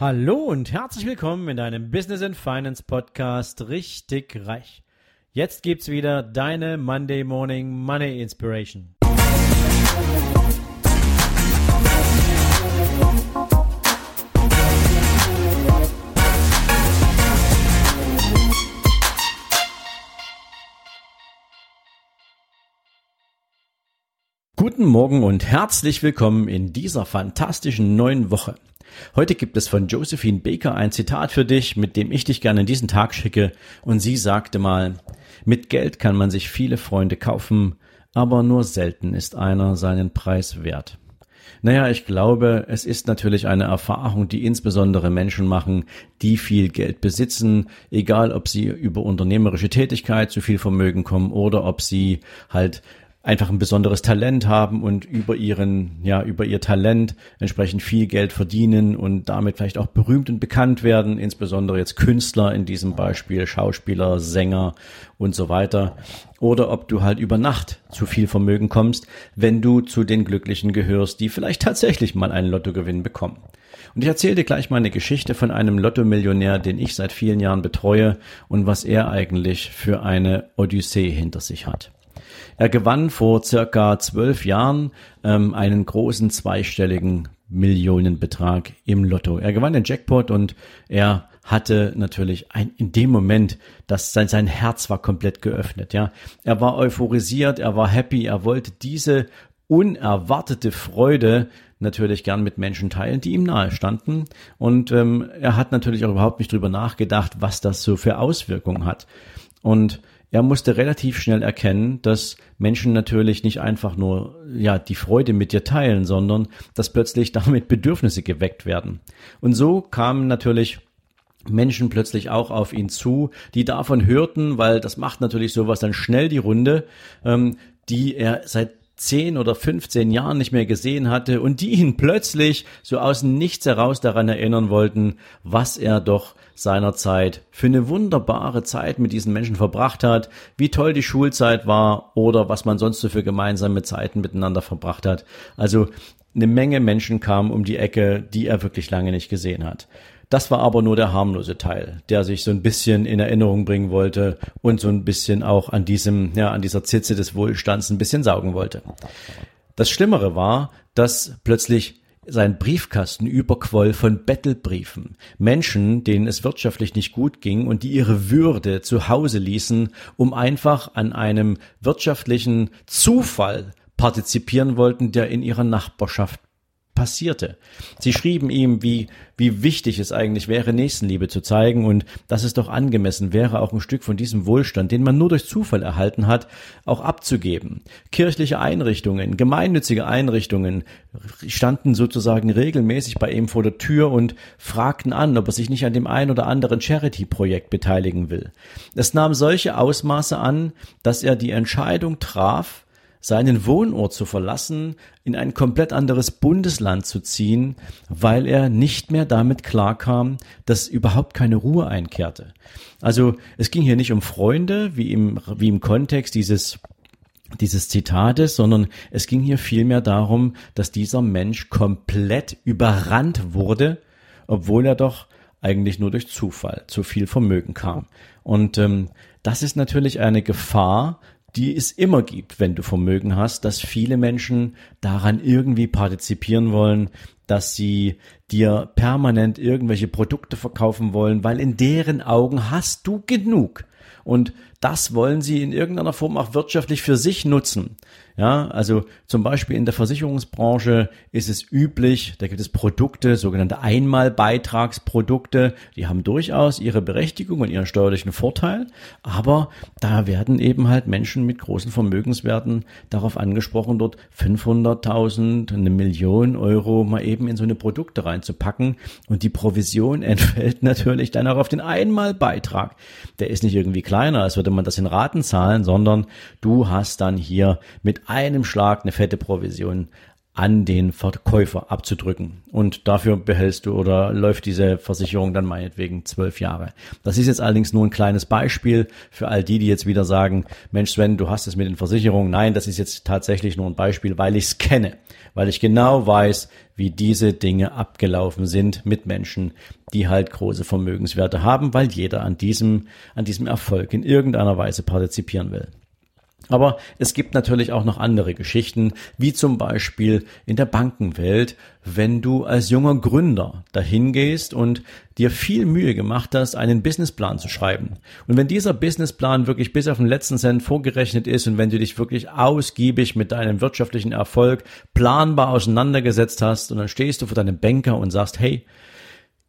Hallo und herzlich willkommen in deinem Business and Finance Podcast Richtig Reich. Jetzt gibt's wieder deine Monday Morning Money Inspiration. Guten Morgen und herzlich willkommen in dieser fantastischen neuen Woche. Heute gibt es von Josephine Baker ein Zitat für dich, mit dem ich dich gerne in diesen Tag schicke, und sie sagte mal, mit Geld kann man sich viele Freunde kaufen, aber nur selten ist einer seinen Preis wert. Naja, ich glaube, es ist natürlich eine Erfahrung, die insbesondere Menschen machen, die viel Geld besitzen, egal ob sie über unternehmerische Tätigkeit zu viel Vermögen kommen oder ob sie halt einfach ein besonderes Talent haben und über ihren, ja, über ihr Talent entsprechend viel Geld verdienen und damit vielleicht auch berühmt und bekannt werden, insbesondere jetzt Künstler in diesem Beispiel, Schauspieler, Sänger und so weiter. Oder ob du halt über Nacht zu viel Vermögen kommst, wenn du zu den Glücklichen gehörst, die vielleicht tatsächlich mal einen Lottogewinn bekommen. Und ich erzähle dir gleich mal eine Geschichte von einem Lottomillionär, den ich seit vielen Jahren betreue und was er eigentlich für eine Odyssee hinter sich hat. Er gewann vor circa zwölf Jahren ähm, einen großen zweistelligen Millionenbetrag im Lotto. Er gewann den Jackpot und er hatte natürlich ein, in dem Moment, dass sein, sein Herz war komplett geöffnet, ja. Er war euphorisiert, er war happy, er wollte diese unerwartete Freude natürlich gern mit Menschen teilen, die ihm nahe standen. Und ähm, er hat natürlich auch überhaupt nicht drüber nachgedacht, was das so für Auswirkungen hat. Und er musste relativ schnell erkennen, dass Menschen natürlich nicht einfach nur ja die Freude mit dir teilen, sondern dass plötzlich damit Bedürfnisse geweckt werden. Und so kamen natürlich Menschen plötzlich auch auf ihn zu, die davon hörten, weil das macht natürlich sowas dann schnell die Runde, ähm, die er seit 10 oder 15 Jahren nicht mehr gesehen hatte und die ihn plötzlich so aus nichts heraus daran erinnern wollten, was er doch seinerzeit für eine wunderbare Zeit mit diesen Menschen verbracht hat, wie toll die Schulzeit war oder was man sonst so für gemeinsame Zeiten miteinander verbracht hat. Also eine Menge Menschen kamen um die Ecke, die er wirklich lange nicht gesehen hat. Das war aber nur der harmlose Teil, der sich so ein bisschen in Erinnerung bringen wollte und so ein bisschen auch an diesem, ja, an dieser Zitze des Wohlstands ein bisschen saugen wollte. Das Schlimmere war, dass plötzlich sein Briefkasten überquoll von Bettelbriefen. Menschen, denen es wirtschaftlich nicht gut ging und die ihre Würde zu Hause ließen, um einfach an einem wirtschaftlichen Zufall partizipieren wollten, der in ihrer Nachbarschaft passierte. Sie schrieben ihm, wie, wie wichtig es eigentlich wäre, Nächstenliebe zu zeigen und dass es doch angemessen wäre, auch ein Stück von diesem Wohlstand, den man nur durch Zufall erhalten hat, auch abzugeben. Kirchliche Einrichtungen, gemeinnützige Einrichtungen standen sozusagen regelmäßig bei ihm vor der Tür und fragten an, ob er sich nicht an dem ein oder anderen Charity-Projekt beteiligen will. Es nahm solche Ausmaße an, dass er die Entscheidung traf, seinen Wohnort zu verlassen, in ein komplett anderes Bundesland zu ziehen, weil er nicht mehr damit klarkam, dass überhaupt keine Ruhe einkehrte. Also es ging hier nicht um Freunde, wie im, wie im Kontext dieses dieses Zitates, sondern es ging hier vielmehr darum, dass dieser Mensch komplett überrannt wurde, obwohl er doch eigentlich nur durch Zufall zu viel Vermögen kam. Und ähm, das ist natürlich eine Gefahr, die es immer gibt, wenn du Vermögen hast, dass viele Menschen daran irgendwie partizipieren wollen, dass sie dir permanent irgendwelche Produkte verkaufen wollen, weil in deren Augen hast du genug. Und das wollen sie in irgendeiner Form auch wirtschaftlich für sich nutzen. Ja, also zum Beispiel in der Versicherungsbranche ist es üblich, da gibt es Produkte, sogenannte Einmalbeitragsprodukte, die haben durchaus ihre Berechtigung und ihren steuerlichen Vorteil, aber da werden eben halt Menschen mit großen Vermögenswerten darauf angesprochen, dort 500.000, eine Million Euro mal eben in so eine Produkte reinzupacken und die Provision entfällt natürlich dann auch auf den Einmalbeitrag. Der ist nicht irgendwie kleiner, als würde man das in Raten zahlen, sondern du hast dann hier mit einem Schlag eine fette Provision an den Verkäufer abzudrücken. Und dafür behältst du oder läuft diese Versicherung dann meinetwegen zwölf Jahre. Das ist jetzt allerdings nur ein kleines Beispiel für all die, die jetzt wieder sagen, Mensch Sven, du hast es mit den Versicherungen. Nein, das ist jetzt tatsächlich nur ein Beispiel, weil ich es kenne, weil ich genau weiß, wie diese Dinge abgelaufen sind mit Menschen, die halt große Vermögenswerte haben, weil jeder an diesem, an diesem Erfolg in irgendeiner Weise partizipieren will. Aber es gibt natürlich auch noch andere Geschichten, wie zum Beispiel in der Bankenwelt, wenn du als junger Gründer dahin gehst und dir viel Mühe gemacht hast, einen Businessplan zu schreiben. Und wenn dieser Businessplan wirklich bis auf den letzten Cent vorgerechnet ist und wenn du dich wirklich ausgiebig mit deinem wirtschaftlichen Erfolg planbar auseinandergesetzt hast und dann stehst du vor deinem Banker und sagst, hey,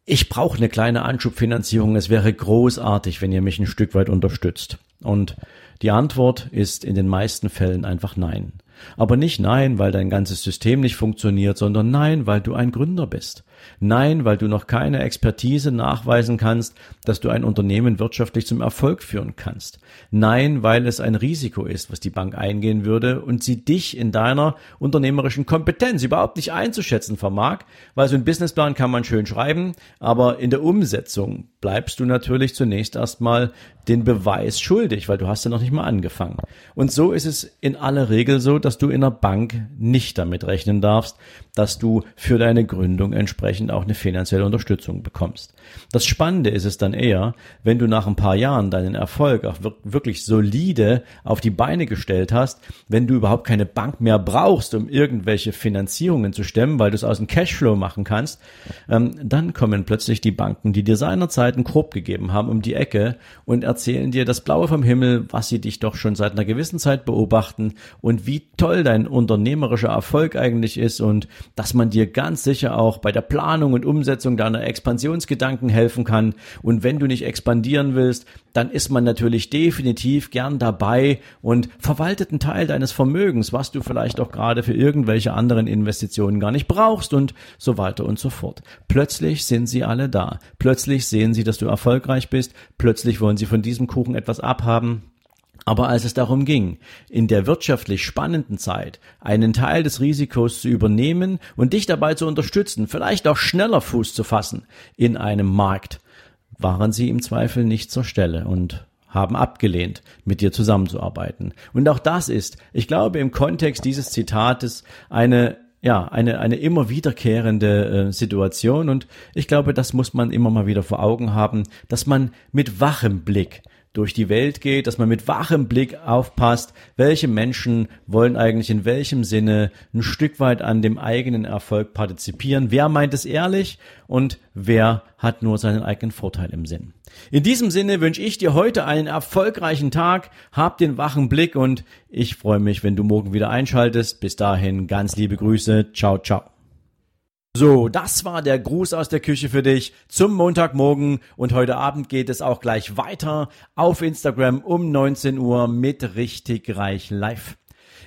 ich brauche eine kleine Anschubfinanzierung. Es wäre großartig, wenn ihr mich ein Stück weit unterstützt. Und die Antwort ist in den meisten Fällen einfach nein. Aber nicht nein, weil dein ganzes System nicht funktioniert, sondern nein, weil du ein Gründer bist. Nein, weil du noch keine Expertise nachweisen kannst, dass du ein Unternehmen wirtschaftlich zum Erfolg führen kannst. Nein, weil es ein Risiko ist, was die Bank eingehen würde und sie dich in deiner unternehmerischen Kompetenz überhaupt nicht einzuschätzen vermag, weil so ein Businessplan kann man schön schreiben, aber in der Umsetzung bleibst du natürlich zunächst erstmal den Beweis schuldig, weil du hast ja noch nicht mal angefangen. Und so ist es in aller Regel so, dass du in der Bank nicht damit rechnen darfst, dass du für deine Gründung entsprechend auch eine finanzielle Unterstützung bekommst. Das Spannende ist es dann eher, wenn du nach ein paar Jahren deinen Erfolg auch wirklich solide auf die Beine gestellt hast, wenn du überhaupt keine Bank mehr brauchst, um irgendwelche Finanzierungen zu stemmen, weil du es aus dem Cashflow machen kannst, ähm, dann kommen plötzlich die Banken, die dir seinerzeit einen Korb gegeben haben, um die Ecke und erzählen dir das Blaue vom Himmel, was sie dich doch schon seit einer gewissen Zeit beobachten und wie toll dein unternehmerischer Erfolg eigentlich ist und dass man dir ganz sicher auch bei der Planung und Umsetzung deiner Expansionsgedanken helfen kann. Und wenn du nicht expandieren willst, dann ist man natürlich definitiv gern dabei und verwaltet einen Teil deines Vermögens, was du vielleicht auch gerade für irgendwelche anderen Investitionen gar nicht brauchst und so weiter und so fort. Plötzlich sind sie alle da. Plötzlich sehen sie, dass du erfolgreich bist. Plötzlich wollen sie von diesem Kuchen etwas abhaben. Aber als es darum ging, in der wirtschaftlich spannenden Zeit einen Teil des Risikos zu übernehmen und dich dabei zu unterstützen, vielleicht auch schneller Fuß zu fassen in einem Markt, waren sie im Zweifel nicht zur Stelle und haben abgelehnt, mit dir zusammenzuarbeiten. Und auch das ist, ich glaube, im Kontext dieses Zitates eine ja, eine, eine immer wiederkehrende äh, Situation und ich glaube, das muss man immer mal wieder vor Augen haben, dass man mit wachem Blick durch die Welt geht, dass man mit wachem Blick aufpasst, welche Menschen wollen eigentlich in welchem Sinne ein Stück weit an dem eigenen Erfolg partizipieren, wer meint es ehrlich und wer hat nur seinen eigenen Vorteil im Sinn. In diesem Sinne wünsche ich dir heute einen erfolgreichen Tag, hab den wachen Blick und ich freue mich, wenn du morgen wieder einschaltest. Bis dahin ganz liebe Grüße, ciao, ciao. So, das war der Gruß aus der Küche für dich zum Montagmorgen und heute Abend geht es auch gleich weiter auf Instagram um 19 Uhr mit richtig reich live.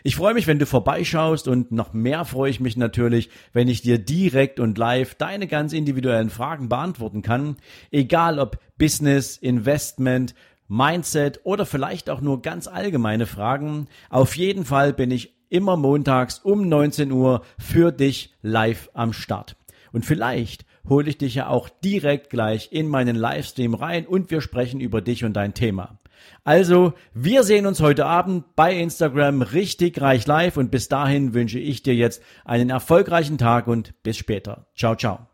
Ich freue mich, wenn du vorbeischaust und noch mehr freue ich mich natürlich, wenn ich dir direkt und live deine ganz individuellen Fragen beantworten kann, egal ob Business, Investment, Mindset oder vielleicht auch nur ganz allgemeine Fragen. Auf jeden Fall bin ich immer montags um 19 Uhr für dich live am Start. Und vielleicht hole ich dich ja auch direkt gleich in meinen Livestream rein und wir sprechen über dich und dein Thema. Also, wir sehen uns heute Abend bei Instagram richtig reich live und bis dahin wünsche ich dir jetzt einen erfolgreichen Tag und bis später. Ciao, ciao.